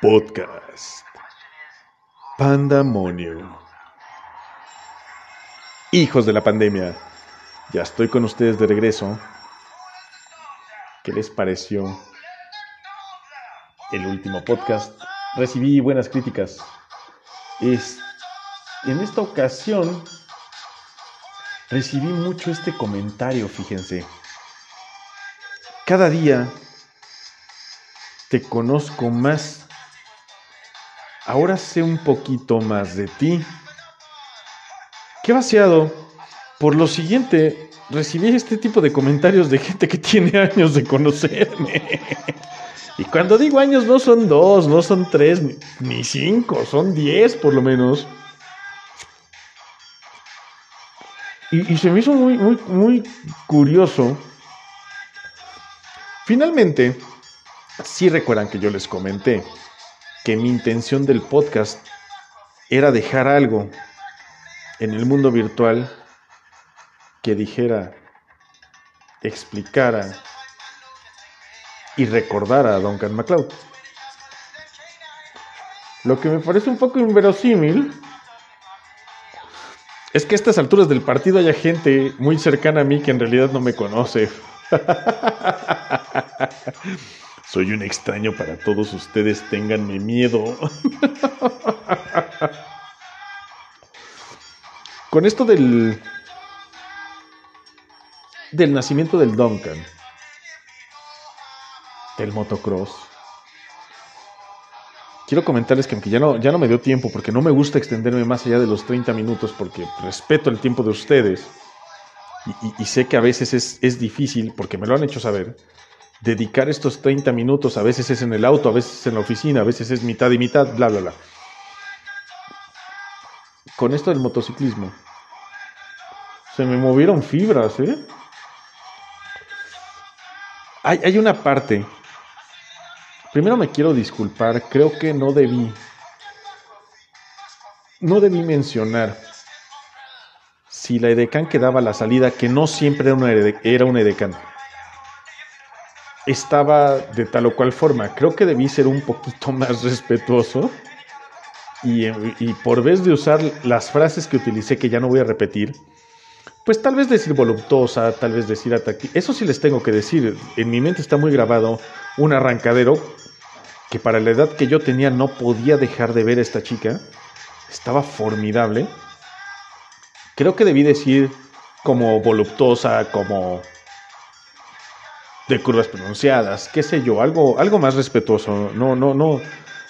Podcast. Pandemonium. Hijos de la pandemia, ya estoy con ustedes de regreso. ¿Qué les pareció el último podcast? Recibí buenas críticas. Es, en esta ocasión recibí mucho este comentario, fíjense. Cada día te conozco más. Ahora sé un poquito más de ti. Qué vaciado. Por lo siguiente, recibí este tipo de comentarios de gente que tiene años de conocerme. Y cuando digo años no son dos, no son tres, ni cinco, son diez por lo menos. Y, se me hizo muy, muy, muy curioso. Finalmente, sí recuerdan que yo les comenté que mi intención del podcast era dejar algo en el mundo virtual que dijera, explicara y recordara a Duncan MacLeod. Lo que me parece un poco inverosímil es que a estas alturas del partido haya gente muy cercana a mí que en realidad no me conoce. Soy un extraño para todos ustedes, ténganme miedo. Con esto del del nacimiento del Duncan, del motocross. Quiero comentarles que ya no, ya no me dio tiempo porque no me gusta extenderme más allá de los 30 minutos porque respeto el tiempo de ustedes y, sé que a veces es, es, difícil, porque me lo han hecho saber, dedicar estos 30 minutos, a veces es en el auto, a veces es en la oficina, a veces es mitad y mitad, bla, bla, bla. Con esto del motociclismo, se me movieron fibras, ¿eh? Hay, hay una parte. Primero me quiero disculpar, creo que no debí. No debí mencionar si la edecán quedaba la salida, que no siempre era una, era una edecán. Estaba de tal o cual forma. Creo que debí ser un poquito más respetuoso. Y, por vez de usar las frases que utilicé, que ya no voy a repetir, pues tal vez decir voluptuosa, tal vez decir atractiva. Eso sí les tengo que decir. En mi mente está muy grabado un arrancadero que para la edad que yo tenía no podía dejar de ver a esta chica. Estaba formidable. Creo que debí decir como voluptuosa, como de curvas pronunciadas, qué sé yo, algo, algo más respetuoso. No, no, no,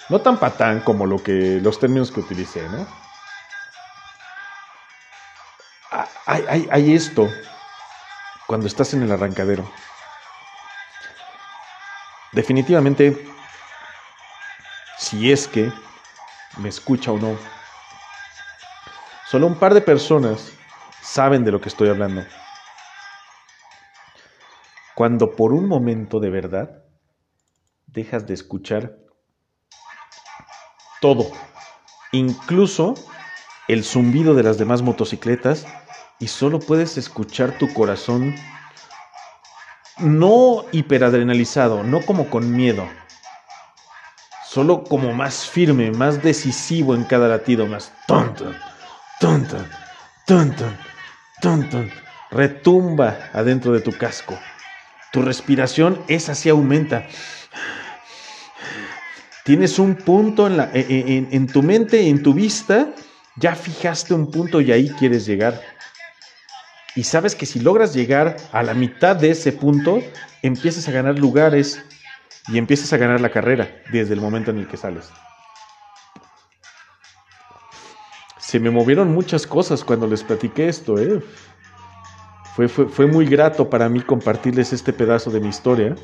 no tan patán como lo que los términos que utilicé, ¿no? hay, esto cuando estás en el arrancadero. Definitivamente, si es que me escucha o no, solo un par de personas saben de lo que estoy hablando. Cuando por un momento de verdad dejas de escuchar todo, incluso el zumbido de las demás motocicletas y solo puedes escuchar tu corazón no hiperadrenalizado, no como con miedo, solo como más firme, más decisivo en cada latido, más tonto, tonto, tonto, tonto, retumba adentro de tu casco. Tu respiración esa sí aumenta. Tienes un punto en, la, en, en tu mente, en tu vista, ya fijaste un punto y ahí quieres llegar y sabes que si logras llegar a la mitad de ese punto, empiezas a ganar lugares y empiezas a ganar la carrera desde el momento en el que sales. Se me movieron muchas cosas cuando les platiqué esto, ¿eh? Fue, fue, muy grato para mí compartirles este pedazo de mi historia.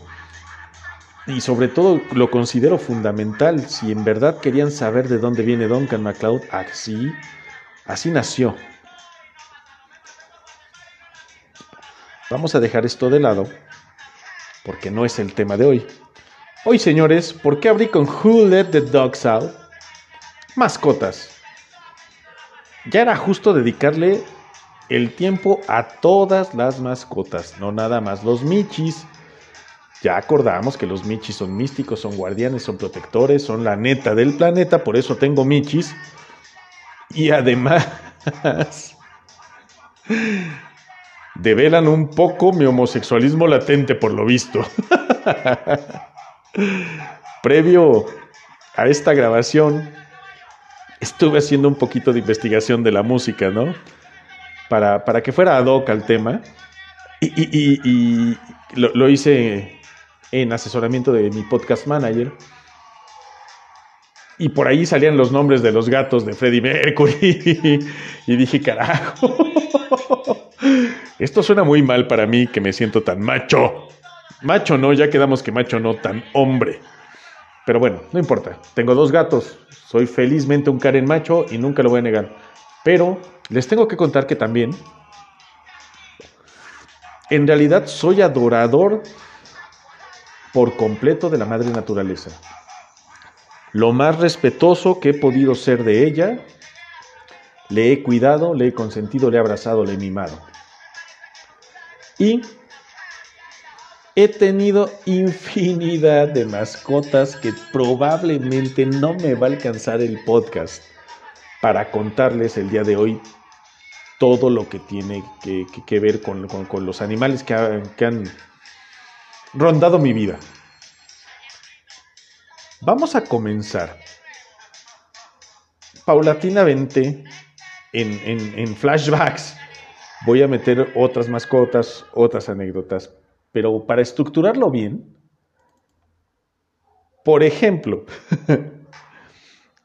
Y sobre todo lo considero fundamental. Si en verdad querían saber de dónde viene Duncan MacLeod, así, así nació. Vamos a dejar esto de lado porque no es el tema de hoy. Hoy, señores, ¿por qué abrí con Who Let the Dogs Out? Mascotas. Ya era justo dedicarle el tiempo a todas las mascotas, no nada más los michis. Ya acordamos que los michis son místicos, son guardianes, son protectores, son la neta del planeta, por eso tengo michis. Y además develan un poco mi homosexualismo latente, por lo visto. Previo a esta grabación, estuve haciendo un poquito de investigación de la música, ¿no? Para, para que fuera ad hoc al tema. Y, lo, hice en asesoramiento de mi podcast manager. Y por ahí salían los nombres de los gatos de Freddie Mercury. y dije, carajo, esto suena muy mal para mí que me siento tan macho. Macho no, ya quedamos que macho no, tan hombre. Pero bueno, no importa. Tengo dos gatos. Soy felizmente un Karen macho y nunca lo voy a negar. Pero les tengo que contar que también, en realidad soy adorador por completo de la madre naturaleza. Lo más respetuoso que he podido ser de ella, le he cuidado, le he consentido, le he abrazado, le he mimado. Y he tenido infinidad de mascotas que probablemente no me va a alcanzar el podcast para contarles el día de hoy todo lo que tiene que, ver con, los animales que, han rondado mi vida. Vamos a comenzar paulatinamente en flashbacks. Voy a meter otras mascotas, otras anécdotas, pero para estructurarlo bien, por ejemplo,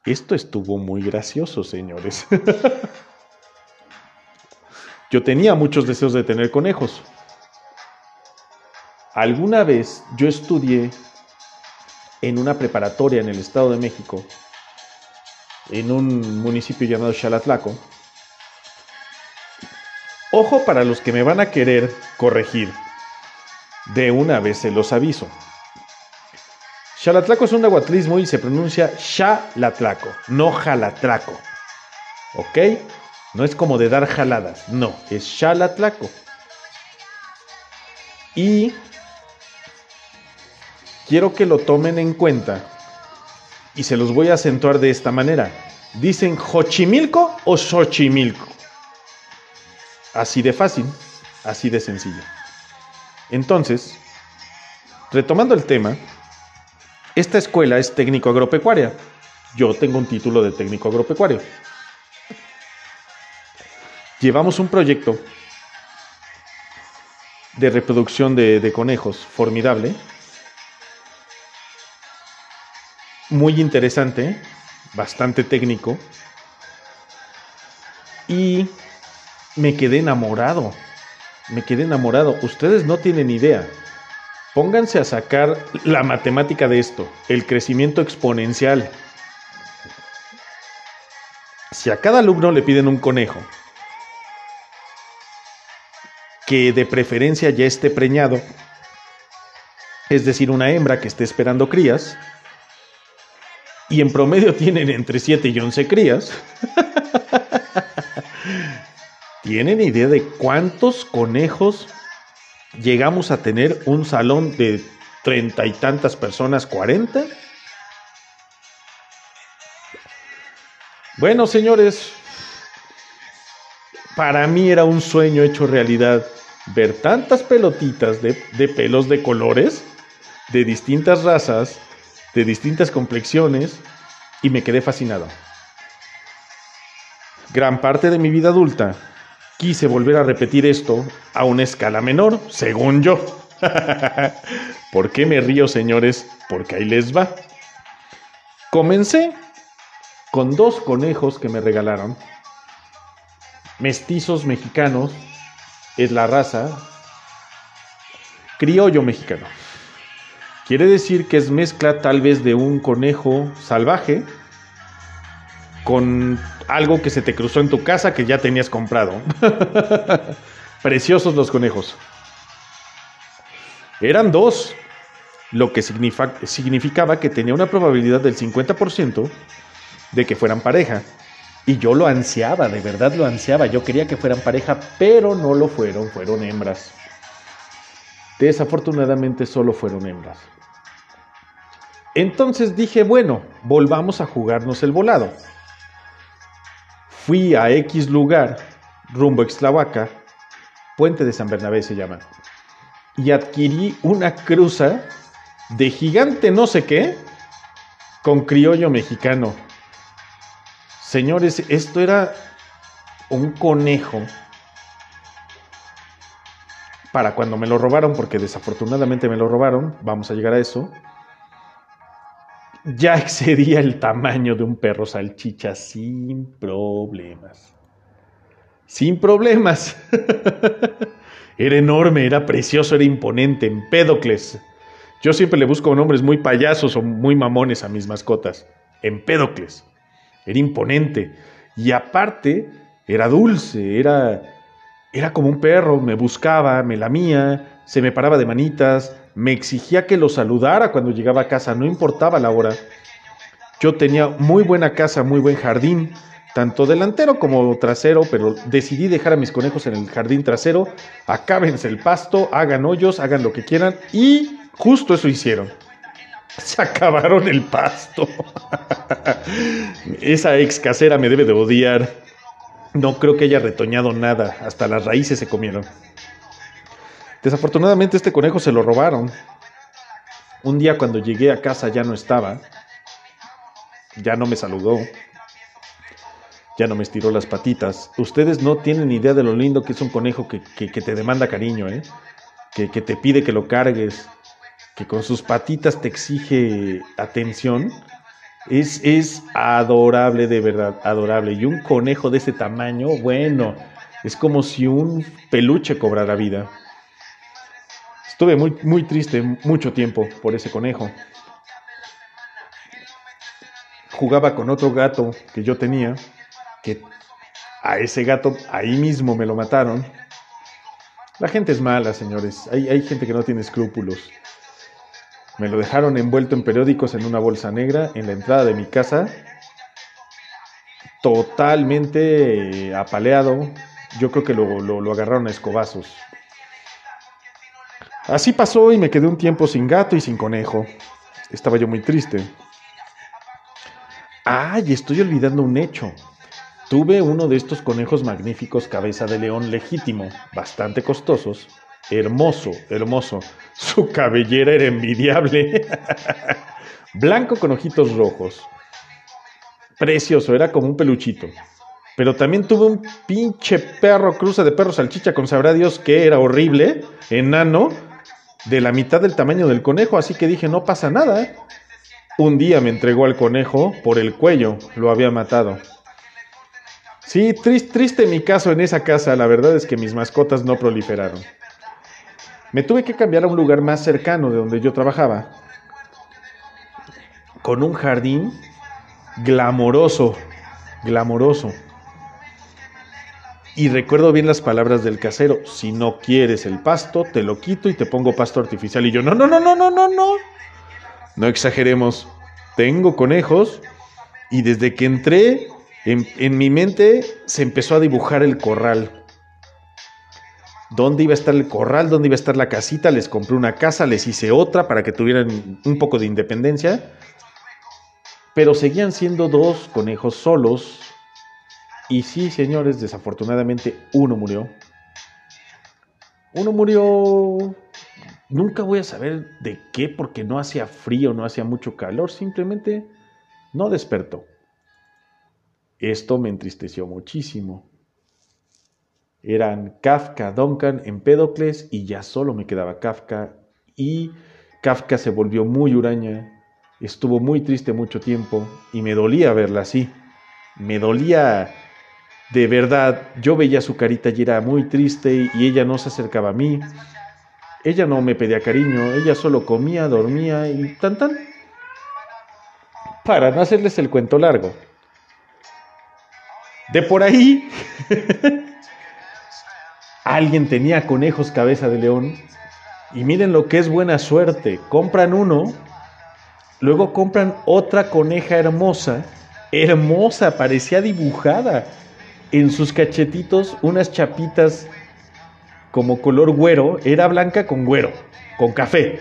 esto estuvo muy gracioso, señores. yo tenía muchos deseos de tener conejos. Alguna vez yo estudié en una preparatoria en el Estado de México, en un municipio llamado Xalatlaco. Ojo para los que me van a querer corregir. De una vez se los aviso. Xalatlaco es un nahuatlismo y se pronuncia Xalatlaco, no Jalatlaco. ¿Ok? No es como de dar jaladas, no, es Xalatlaco. Y quiero que lo tomen en cuenta y se los voy a acentuar de esta manera. ¿Dicen Xochimilco o Xochimilco? Así de fácil, así de sencillo. Entonces, retomando el tema, esta escuela es técnico agropecuaria. Yo tengo un título de técnico agropecuario. Llevamos un proyecto de reproducción de, conejos formidable, muy interesante, bastante técnico, y me quedé enamorado me quedé enamorado. Ustedes no tienen idea. Pónganse a sacar la matemática de esto, el crecimiento exponencial. Si a cada alumno le piden un conejo, que de preferencia ya esté preñado, es decir, una hembra que esté esperando crías, y en promedio tienen entre 7 y 11 crías, ¿Tienen idea de cuántos conejos llegamos a tener un salón de treinta y tantas personas, cuarenta? Bueno, señores, para mí era un sueño hecho realidad ver tantas pelotitas de, de, pelos de colores, de distintas razas, de distintas complexiones, y me quedé fascinado. Gran parte de mi vida adulta quise volver a repetir esto a una escala menor, según yo. ¿Por qué me río, señores? Porque ahí les va. Comencé con dos conejos que me regalaron. Mestizos mexicanos, es la raza. Criollo mexicano. Quiere decir que es mezcla tal vez de un conejo salvaje con algo que se te cruzó en tu casa que ya tenías comprado. Preciosos los conejos. Eran dos, lo que significaba que tenía una probabilidad del 50% de que fueran pareja. Y yo lo ansiaba, de verdad lo ansiaba. Yo quería que fueran pareja, pero no lo fueron, fueron hembras. Desafortunadamente solo fueron hembras. Entonces dije, bueno, volvamos a jugarnos el volado. Fui a X lugar, rumbo a Exlavaca, Puente de San Bernabé se llama, y adquirí una cruza de gigante no sé qué con criollo mexicano. Señores, esto era un conejo para cuando me lo robaron, porque desafortunadamente me lo robaron, vamos a llegar a eso, ya excedía el tamaño de un perro salchicha sin problemas. Sin problemas. era enorme, era precioso, era imponente, Empédocles. Yo siempre le busco nombres muy payasos o muy mamones a mis mascotas. Empédocles. Era imponente. Y aparte, era dulce, era, era como un perro, me buscaba, me lamía, se me paraba de manitas, me exigía que lo saludara cuando llegaba a casa, no importaba la hora. Yo tenía muy buena casa, muy buen jardín, tanto delantero como trasero, pero decidí dejar a mis conejos en el jardín trasero. Acábense el pasto, hagan hoyos, hagan lo que quieran y justo eso hicieron. Se acabaron el pasto. Esa ex casera me debe de odiar. No creo que haya retoñado nada, hasta las raíces se comieron. Desafortunadamente este conejo se lo robaron. Un día cuando llegué a casa ya no estaba. Ya no me saludó. Ya no me estiró las patitas. Ustedes no tienen idea de lo lindo que es un conejo que, te demanda cariño, ¿eh? Que, que te pide que lo cargues, que con sus patitas te exige atención. Es, es adorable, de verdad, adorable. Y un conejo de ese tamaño, bueno, es como si un peluche cobrara vida. Estuve muy, muy triste mucho tiempo por ese conejo. Jugaba con otro gato que yo tenía, que a ese gato ahí mismo me lo mataron. La gente es mala, señores. Hay, hay gente que no tiene escrúpulos. Me lo dejaron envuelto en periódicos en una bolsa negra en la entrada de mi casa. Totalmente eh, apaleado. Yo creo que lo, lo, lo agarraron a escobazos. Así pasó y me quedé un tiempo sin gato y sin conejo. Estaba yo muy triste. ¡Ay! Estoy olvidando un hecho. Tuve uno de estos conejos magníficos cabeza de león legítimo, bastante costosos. Hermoso, hermoso. Su cabellera era envidiable. Blanco con ojitos rojos. Precioso, era como un peluchito. Pero también tuve un pinche perro cruza de perro salchicha con sabrá Dios que era horrible, enano, de la mitad del tamaño del conejo, así que dije, no pasa nada. Un día me entregó al conejo por el cuello, lo había matado. Sí, triste, triste mi caso en esa casa, la verdad es que mis mascotas no proliferaron. Me tuve que cambiar a un lugar más cercano de donde yo trabajaba, con un jardín glamoroso, glamoroso. Y recuerdo bien las palabras del casero, si no quieres el pasto, te lo quito y te pongo pasto artificial. Y yo, no, no, no, no, no, no, no. No exageremos. Tengo conejos y desde que entré, en, mi mente se empezó a dibujar el corral. ¿Dónde iba a estar el corral? ¿Dónde iba a estar la casita? Les compré una casa, les hice otra para que tuvieran un poco de independencia. Pero seguían siendo dos conejos solos y sí, señores, desafortunadamente uno murió. Uno murió... Nunca voy a saber de qué, porque no hacía frío, no hacía mucho calor, simplemente no despertó. Esto me entristeció muchísimo. Eran Kafka, Duncan, Empédocles y ya solo me quedaba Kafka. Y Kafka se volvió muy huraña, estuvo muy triste mucho tiempo y me dolía verla así. Me dolía de verdad, yo veía su carita y era muy triste y ella no se acercaba a mí. Ella no me pedía cariño, ella solo comía, dormía y tan tan. Para no hacerles el cuento largo. De por ahí, alguien tenía conejos cabeza de león y miren lo que es buena suerte. Compran uno, luego compran otra coneja hermosa, hermosa, parecía dibujada en sus cachetitos unas chapitas como color güero, era blanca con güero, con café.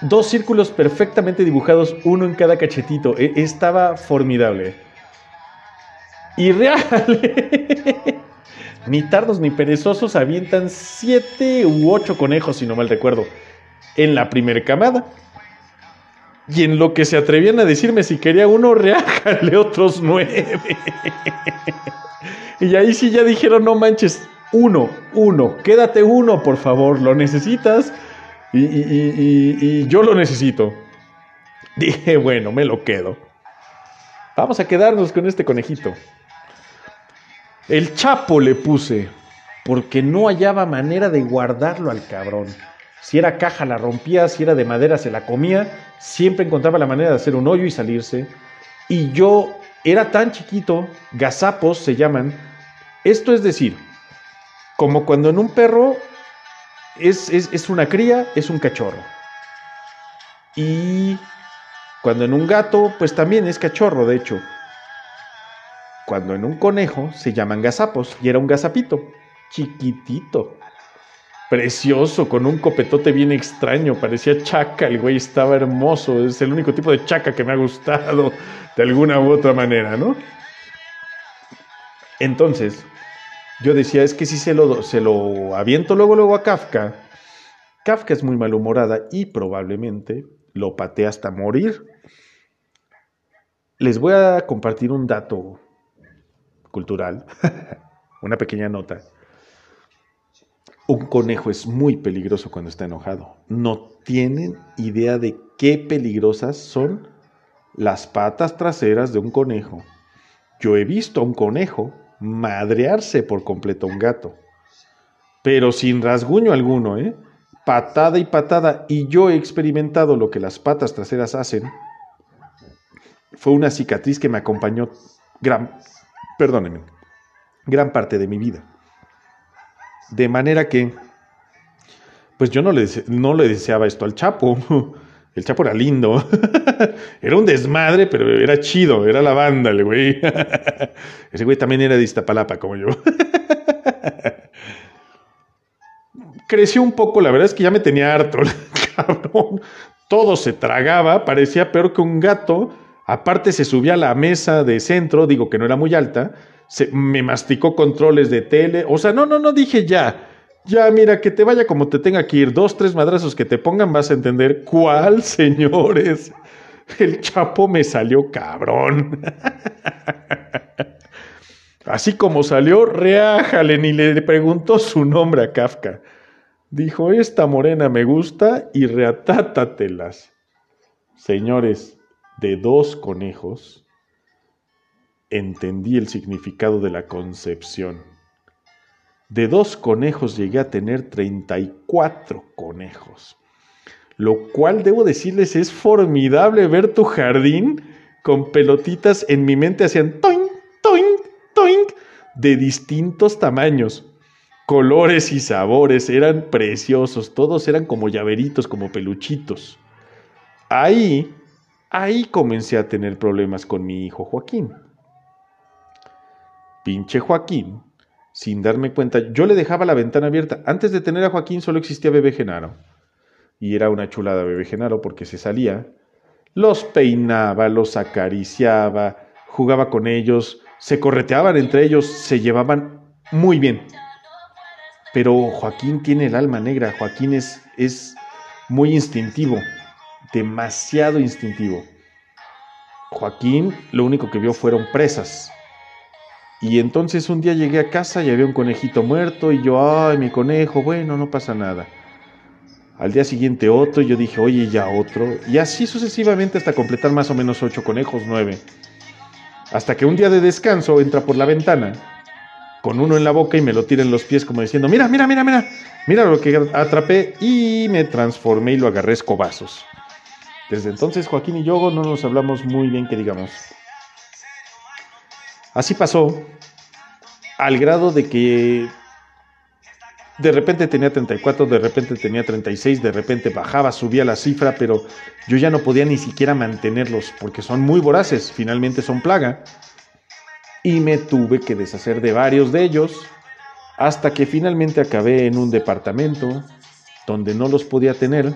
Dos círculos perfectamente dibujados, uno en cada cachetito. E, estaba formidable. Y real. ni tardos ni perezosos avientan siete u ocho conejos, si no mal recuerdo, en la primera camada. Y en lo que se atrevían a decirme si quería uno, reájale otros nueve. y ahí sí ya dijeron, no manches, uno, uno, quédate uno, por favor, lo necesitas y, y, yo lo necesito. Dije, bueno, me lo quedo. Vamos a quedarnos con este conejito. El chapo le puse, porque no hallaba manera de guardarlo al cabrón. Si era caja la rompía, si era de madera se la comía, siempre encontraba la manera de hacer un hoyo y salirse. Y yo era tan chiquito, gazapos se llaman. Esto es decir, como cuando en un perro es, es, una cría, es un cachorro. Y cuando en un gato, pues también es cachorro, de hecho. Cuando en un conejo se llaman gazapos y era un gazapito, chiquitito, precioso, con un copetote bien extraño, parecía chaca, el güey estaba hermoso, es el único tipo de chaca que me ha gustado de alguna u otra manera, ¿no? Entonces, yo decía, es que si se lo, se lo aviento luego, luego a Kafka, Kafka es muy malhumorada y probablemente lo patea hasta morir. Les voy a compartir un dato cultural, una pequeña nota. Un conejo es muy peligroso cuando está enojado. No tienen idea de qué peligrosas son las patas traseras de un conejo. Yo he visto a un conejo madrearse por completo a un gato. Pero sin rasguño alguno, ¿eh? Patada y patada. Y yo he experimentado lo que las patas traseras hacen. Fue una cicatriz que me acompañó gran, perdónenme, gran parte de mi vida. De manera que, pues yo no le, no le deseaba esto al Chapo. El Chapo era lindo. era un desmadre, pero era chido. Era la banda, el güey. Ese güey también era de Iztapalapa, como yo. Creció un poco, la verdad es que ya me tenía harto, cabrón. Todo se tragaba, parecía peor que un gato. Aparte se subía a la mesa de centro, digo que no era muy alta, se, me masticó controles de tele. O sea, no, no, no dije ya. Ya, mira, que te vaya como te tenga que ir, dos, tres madrazos que te pongan, vas a entender cuál, señores. El Chapo me salió cabrón. Así como salió, reájale, ni le preguntó su nombre a Kafka. Dijo, esta morena me gusta y reatátatelas. Señores, de dos conejos, entendí el significado de la concepción. De dos conejos llegué a tener 34 conejos. Lo cual debo decirles es formidable ver tu jardín con pelotitas en mi mente hacían toing, toing, toing de distintos tamaños, colores y sabores, eran preciosos, todos eran como llaveritos, como peluchitos. Ahí, ahí comencé a tener problemas con mi hijo Joaquín. Pinche Joaquín sin darme cuenta, yo le dejaba la ventana abierta. Antes de tener a Joaquín solo existía Bebé Genaro. Y era una chulada Bebé Genaro porque se salía, los peinaba, los acariciaba, jugaba con ellos, se correteaban entre ellos, se llevaban muy bien. Pero Joaquín tiene el alma negra, Joaquín es, es muy instintivo, demasiado instintivo. Joaquín lo único que vio fueron presas, y entonces un día llegué a casa y había un conejito muerto y yo, ay, mi conejo, bueno, no pasa nada. Al día siguiente otro y yo dije, oye, ya otro. Y así sucesivamente hasta completar más o menos ocho conejos, nueve. Hasta que un día de descanso entra por la ventana con uno en la boca y me lo tira en los pies como diciendo, mira, mira, mira, mira, mira lo que atrapé y me transformé y lo agarré escobazos. Desde entonces Joaquín y yo no nos hablamos muy bien que digamos. Así pasó al grado de que de repente tenía 34, de repente tenía 36, de repente bajaba, subía la cifra, pero yo ya no podía ni siquiera mantenerlos porque son muy voraces, finalmente son plaga. Y me tuve que deshacer de varios de ellos Hasta que finalmente acabé en un departamento donde no los podía tener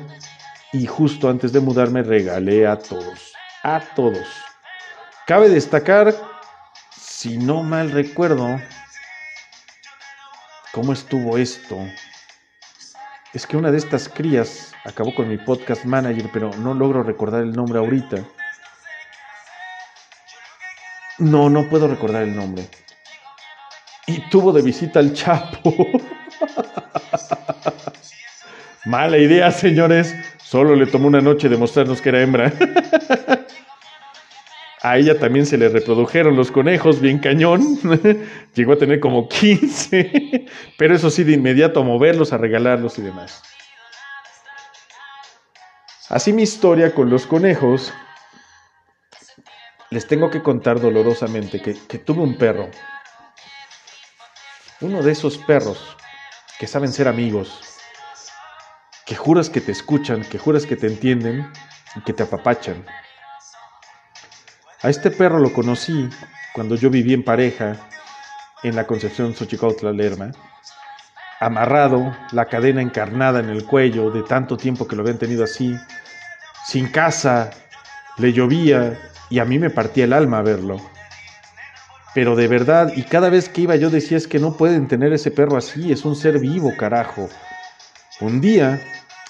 y justo antes de mudarme regalé a todos, a todos. Cabe destacar, si no mal recuerdo, cómo estuvo esto. Es que una de estas crías acabó con mi podcast manager, pero no logro recordar el nombre ahorita. No, no puedo recordar el nombre. Y tuvo de visita al Chapo. Mala idea, señores. Solo le tomó una noche demostrarnos que era hembra. A ella también se le reprodujeron los conejos, bien cañón. Llegó a tener como 15. Pero eso sí, de inmediato a moverlos, a regalarlos y demás. Así mi historia con los conejos. Les tengo que contar dolorosamente que, que tuve un perro. Uno de esos perros que saben ser amigos, que juras que te escuchan, que juras que te entienden y que te apapachan. A este perro lo conocí cuando yo viví en pareja en la Concepción Xochicautla Lerma, amarrado, la cadena encarnada en el cuello de tanto tiempo que lo habían tenido así, sin casa, le llovía y a mí me partía el alma verlo. Pero de verdad, y cada vez que iba yo decía es que no pueden tener ese perro así, es un ser vivo, carajo. Un día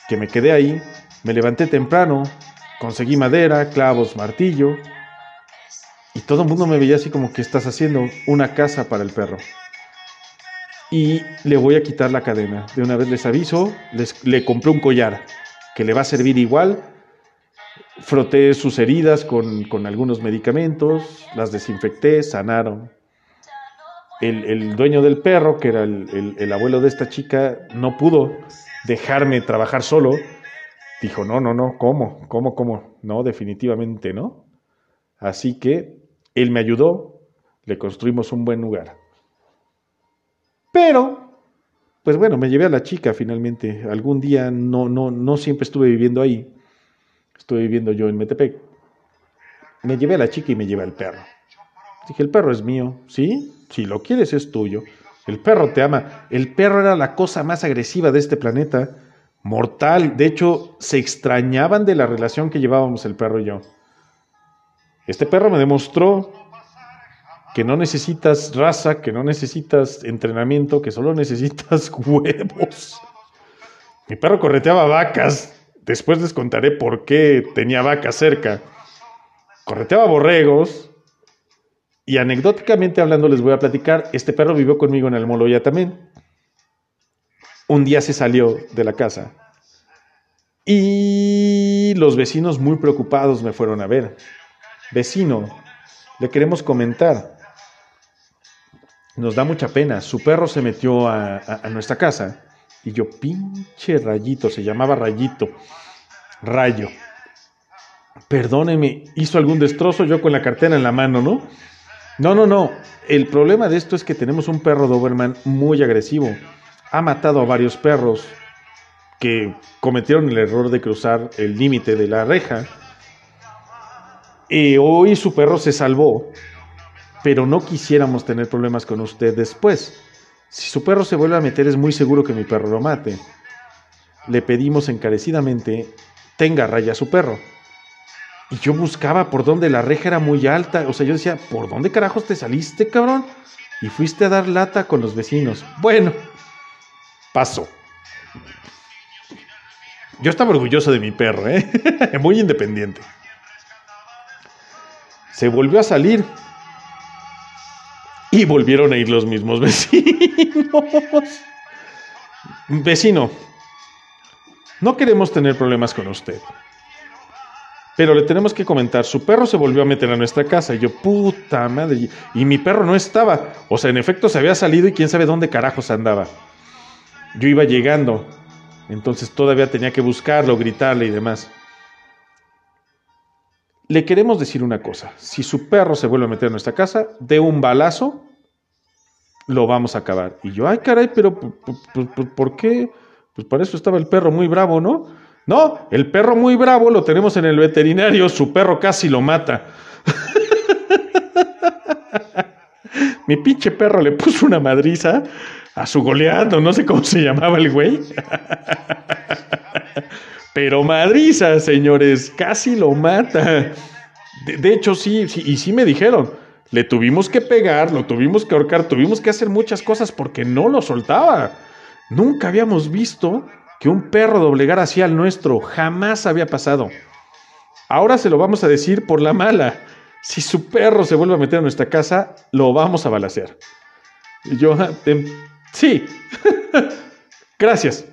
que me quedé ahí, me levanté temprano, conseguí madera, clavos, martillo, y todo el mundo me veía así como que estás haciendo una casa para el perro. Y le voy a quitar la cadena. De una vez les aviso, les, le compré un collar que le va a servir igual. Froté sus heridas con, algunos medicamentos, las desinfecté, sanaron. El, dueño del perro, que era el, el abuelo de esta chica, no pudo dejarme trabajar solo. Dijo, no, no, no, ¿cómo? ¿Cómo, cómo? No, definitivamente no. Así que él me ayudó, le construimos un buen lugar. Pero, pues bueno, me llevé a la chica finalmente. Algún día no, no, no siempre estuve viviendo ahí. Estuve viviendo yo en Metepec. Me llevé a la chica y me llevé al perro. Dije, el perro es mío, ¿sí? Si lo quieres es tuyo. El perro te ama. El perro era la cosa más agresiva de este planeta. Mortal. De hecho, se extrañaban de la relación que llevábamos el perro y yo. Este perro me demostró que no necesitas raza, que no necesitas entrenamiento, que solo necesitas huevos. Mi perro correteaba vacas. Después les contaré por qué tenía vacas cerca. Correteaba borregos. Y anecdóticamente hablando les voy a platicar, este perro vivió conmigo en el Moloya también. Un día se salió de la casa. Y los vecinos muy preocupados me fueron a ver. Vecino, le queremos comentar. Nos da mucha pena. Su perro se metió a, nuestra casa. Y yo, pinche rayito, se llamaba rayito. Rayo. Perdóneme, hizo algún destrozo yo con la cartera en la mano, ¿no? No, no, no. El problema de esto es que tenemos un perro Doberman muy agresivo. Ha matado a varios perros que cometieron el error de cruzar el límite de la reja y hoy su perro se salvó, pero no quisiéramos tener problemas con usted después. Si su perro se vuelve a meter, es muy seguro que mi perro lo mate. Le pedimos encarecidamente, tenga raya a su perro. Y yo buscaba por dónde la reja era muy alta. O sea, yo decía, ¿por dónde carajos te saliste, cabrón? Y fuiste a dar lata con los vecinos. Bueno, paso. Yo estaba orgulloso de mi perro, ¿eh? muy independiente se volvió a salir. Y volvieron a ir los mismos vecinos. Vecino, no queremos tener problemas con usted. Pero le tenemos que comentar, su perro se volvió a meter a nuestra casa. Y yo, puta madre. Y mi perro no estaba. O sea, en efecto se había salido y quién sabe dónde carajos andaba. Yo iba llegando. Entonces todavía tenía que buscarlo, gritarle y demás. Le queremos decir una cosa, si su perro se vuelve a meter en nuestra casa, de un balazo, lo vamos a acabar. Y yo, ay caray, pero ¿por qué? Pues para eso estaba el perro muy bravo, ¿no? No, el perro muy bravo lo tenemos en el veterinario, su perro casi lo mata. Mi pinche perro le puso una madriza. a su goleado, no sé cómo se llamaba el güey. Pero madriza, señores, casi lo mata. De, hecho, sí, sí, y sí me dijeron, le tuvimos que pegar, lo tuvimos que ahorcar, tuvimos que hacer muchas cosas porque no lo soltaba. Nunca habíamos visto que un perro doblegara así al nuestro, jamás había pasado. Ahora se lo vamos a decir por la mala. Si su perro se vuelve a meter en nuestra casa, lo vamos a balasear. Y yo, em, sí, gracias.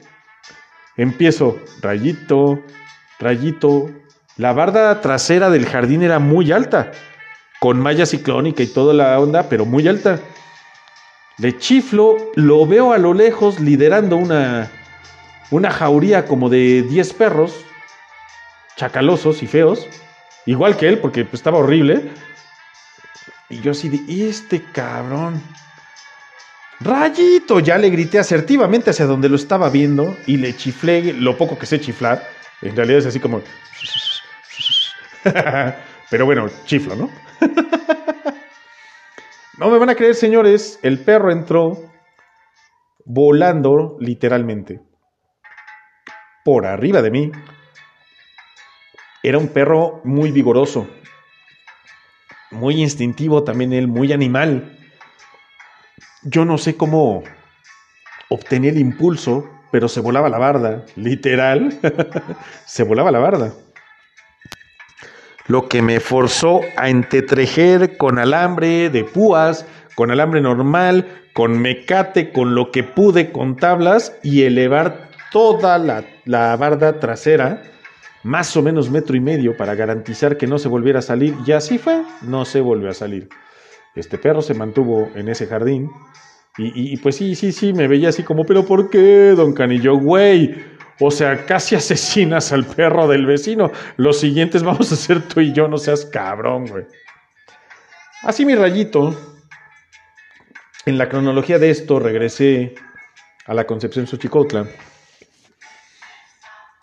Empiezo, rayito, rayito. La barda trasera del jardín era muy alta, con malla ciclónica y toda la onda, pero muy alta. Le chiflo, lo veo a lo lejos liderando una, una jauría como de 10 perros, chacalosos y feos, igual que él, porque pues, estaba horrible. Y yo así de, este cabrón. Rayito, ya le grité asertivamente hacia donde lo estaba viendo y le chiflé lo poco que sé chiflar. En realidad es así como... Pero bueno, chiflo, ¿no? no me van a creer, señores, el perro entró volando literalmente por arriba de mí. Era un perro muy vigoroso, muy instintivo también él, muy animal yo no sé cómo obtenía el impulso, pero se volaba la barda, literal, se volaba la barda. Lo que me forzó a entretrejer con alambre de púas, con alambre normal, con mecate, con lo que pude, con tablas y elevar toda la, la barda trasera, más o menos metro y medio, para garantizar que no se volviera a salir. Y así fue, no se volvió a salir. Este perro se mantuvo en ese jardín. Y, pues sí, sí, sí, me veía así como, pero ¿por qué, don Canillo? Güey, o sea, casi asesinas al perro del vecino. Los siguientes vamos a ser tú y yo, no seas cabrón, güey. Así mi rayito. En la cronología de esto regresé a la Concepción Xochicotla.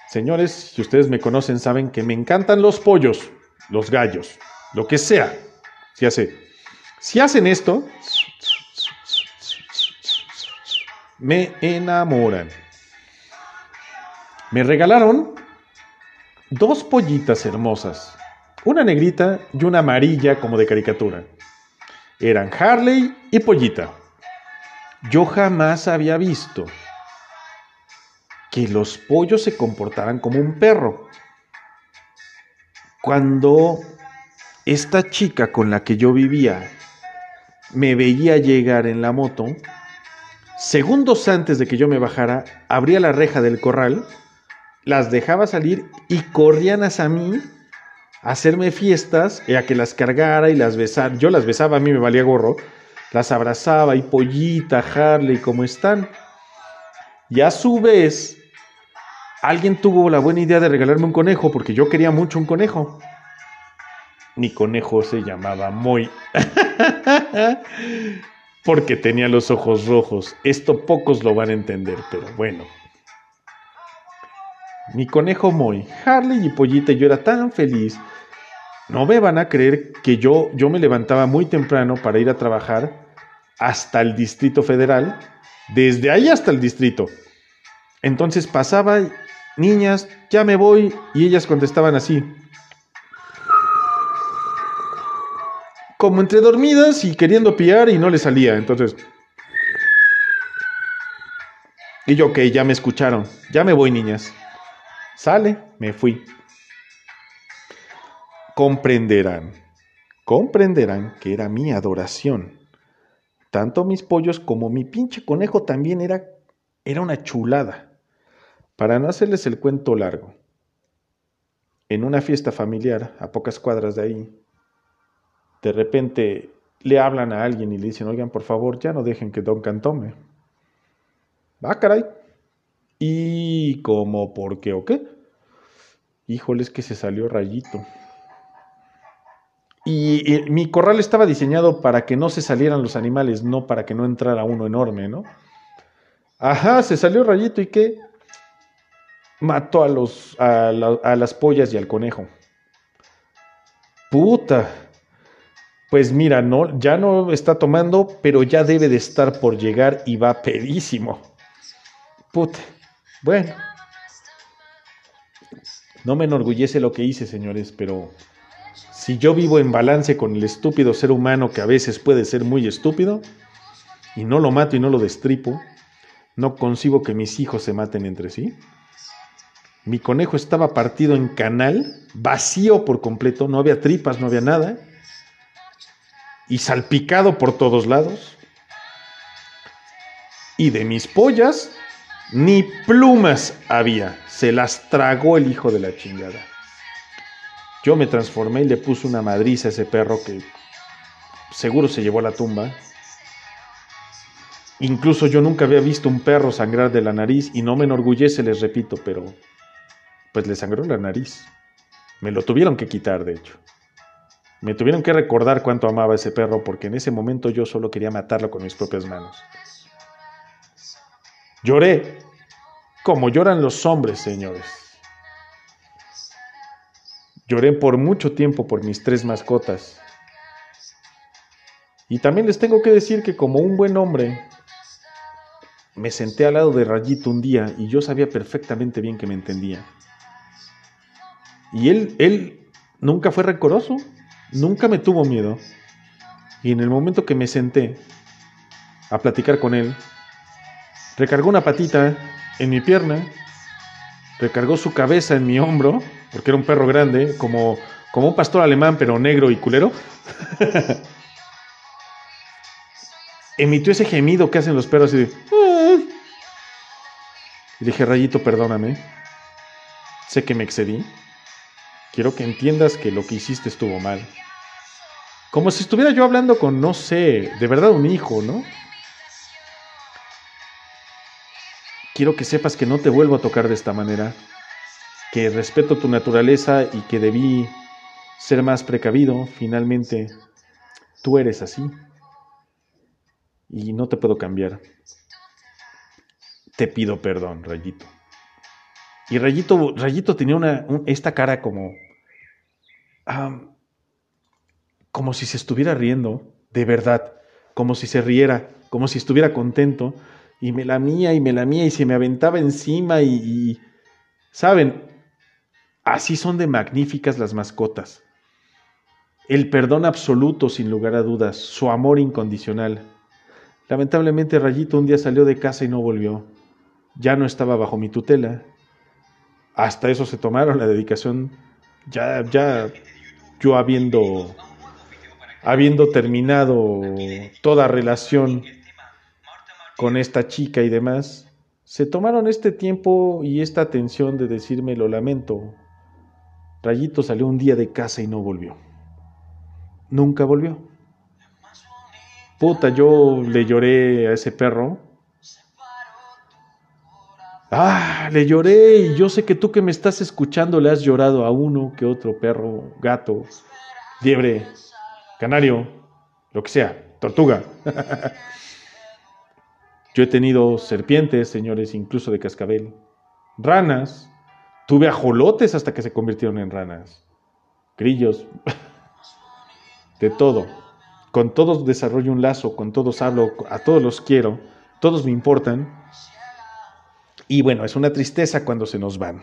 Señores, si ustedes me conocen, saben que me encantan los pollos, los gallos, lo que sea. Si hace si hacen esto, me enamoran. Me regalaron dos pollitas hermosas, una negrita y una amarilla como de caricatura. Eran Harley y Pollita. Yo jamás había visto que los pollos se comportaran como un perro. Cuando esta chica con la que yo vivía me veía llegar en la moto, segundos antes de que yo me bajara, abría la reja del corral, las dejaba salir y corrían hacia mí a hacerme fiestas y a que las cargara y las besara. Yo las besaba, a mí me valía gorro, las abrazaba y pollita, Harley, ¿cómo están? Y a su vez, alguien tuvo la buena idea de regalarme un conejo porque yo quería mucho un conejo. Mi conejo se llamaba Moy. Porque tenía los ojos rojos. Esto pocos lo van a entender, pero bueno. Mi conejo Moy, Harley y Pollita, yo era tan feliz. No me van a creer que yo, yo me levantaba muy temprano para ir a trabajar hasta el Distrito Federal, desde ahí hasta el distrito. Entonces pasaba, niñas, ya me voy, y ellas contestaban así, como entre dormidas y queriendo pillar y no le salía. Entonces. Y yo, ok, ya me escucharon. Ya me voy, niñas. Sale, me fui. Comprenderán, comprenderán que era mi adoración. Tanto mis pollos como mi pinche conejo también era, era una chulada. Para no hacerles el cuento largo, en una fiesta familiar a pocas cuadras de ahí, de repente le hablan a alguien y le dicen, oigan, por favor, ya no dejen que Duncan tome. Ah, caray. ¿Y como por qué o qué? Híjole, es que se salió rayito. Y, mi corral estaba diseñado para que no se salieran los animales, no para que no entrara uno enorme, ¿no? Ajá, se salió rayito y qué? Mató a, los, a las pollas y al conejo. Puta. Pues mira, no, ya no está tomando, pero ya debe de estar por llegar y va pedísimo. Puta. Bueno. No me enorgullece lo que hice, señores, pero si yo vivo en balance con el estúpido ser humano que a veces puede ser muy estúpido, y no lo mato y no lo destripo, no concibo que mis hijos se maten entre sí. Mi conejo estaba partido en canal, vacío por completo, no había tripas, no había nada, y salpicado por todos lados. Y de mis pollas, ni plumas había, se las tragó el hijo de la chingada. Yo me transformé y le puse una madriza a ese perro que seguro se llevó a la tumba. Incluso yo nunca había visto un perro sangrar de la nariz y no me enorgullece, les repito, pero pues le sangró la nariz. Me lo tuvieron que quitar, de hecho. Me tuvieron que recordar cuánto amaba ese perro porque en ese momento yo solo quería matarlo con mis propias manos. Lloré, como lloran los hombres, señores. Lloré por mucho tiempo por mis tres mascotas. Y también les tengo que decir que como un buen hombre, me senté al lado de Rayito un día y yo sabía perfectamente bien que me entendía. Y él, él nunca fue recoroso, nunca me tuvo miedo. Y en el momento que me senté a platicar con él, recargó una patita en mi pierna, recargó su cabeza en mi hombro, porque era un perro grande, como, como un pastor alemán, pero negro y culero. Emitió ese gemido que hacen los perros y, ah". y dije, Rayito, perdóname. Sé que me excedí. Quiero que entiendas que lo que hiciste estuvo mal. Como si estuviera yo hablando con, no sé, de verdad un hijo, ¿no? Quiero que sepas que no te vuelvo a tocar de esta manera, que respeto tu naturaleza y que debí ser más precavido. Finalmente, tú eres así y no te puedo cambiar. Te pido perdón, Rayito. Y Rayito, Rayito tenía una, esta cara como como si se estuviera riendo, de verdad, como si se riera, como si estuviera contento, y me lamía y me lamía y se me aventaba encima y ¿saben? Así son de magníficas las mascotas. El perdón absoluto, sin lugar a dudas, su amor incondicional. Lamentablemente Rayito un día salió de casa y no volvió. Ya no estaba bajo mi tutela. Hasta eso se tomaron la dedicación. Ya, ya yo habiendo, habiendo terminado toda relación con esta chica y demás, se tomaron este tiempo y esta atención de decirme lo lamento. Rayito salió un día de casa y no volvió. Nunca volvió. Puta, yo le lloré a ese perro. Ah, le lloré y yo sé que tú que me estás escuchando le has llorado a uno que otro perro, gato, liebre, canario, lo que sea, tortuga. Yo he tenido serpientes, señores, incluso de cascabel, ranas, tuve ajolotes hasta que se convirtieron en ranas, grillos, de todo. Con todos desarrollo un lazo, con todos hablo, a todos los quiero, todos me importan. Y bueno, es una tristeza cuando se nos van.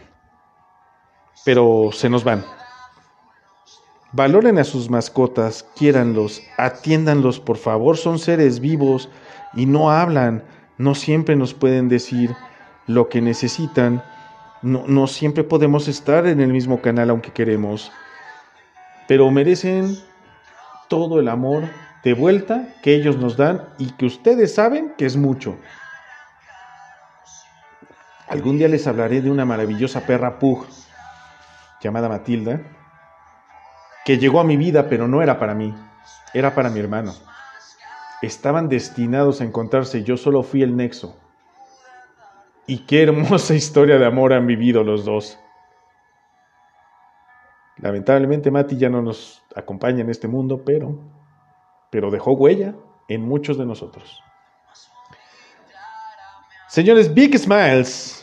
Pero se nos van. Valoren a sus mascotas, quiéranlos, atiéndanlos, por favor, son seres vivos y no hablan, no siempre nos pueden decir lo que necesitan, no, no siempre podemos estar en el mismo canal aunque queremos, pero merecen todo el amor de vuelta que ellos nos dan y que ustedes saben que es mucho. Algún día les hablaré de una maravillosa perra pug llamada Matilda, que llegó a mi vida pero no era para mí, era para mi hermano. Estaban destinados a encontrarse yo solo fui el nexo. Y qué hermosa historia de amor han vivido los dos. Lamentablemente Mati ya no nos acompaña en este mundo, pero, pero dejó huella en muchos de nosotros. Señores, Big Smiles,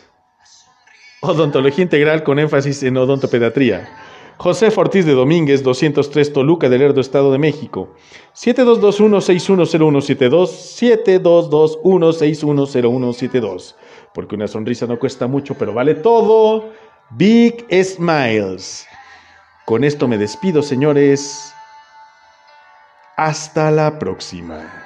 odontología integral con énfasis en odontopediatría. José Ortiz de Domínguez, 203 Toluca del Lerdo, Estado de México. 7221-610172, 7221-610172. Porque una sonrisa no cuesta mucho, pero vale todo. Big Smiles. Con esto me despido, señores. Hasta la próxima.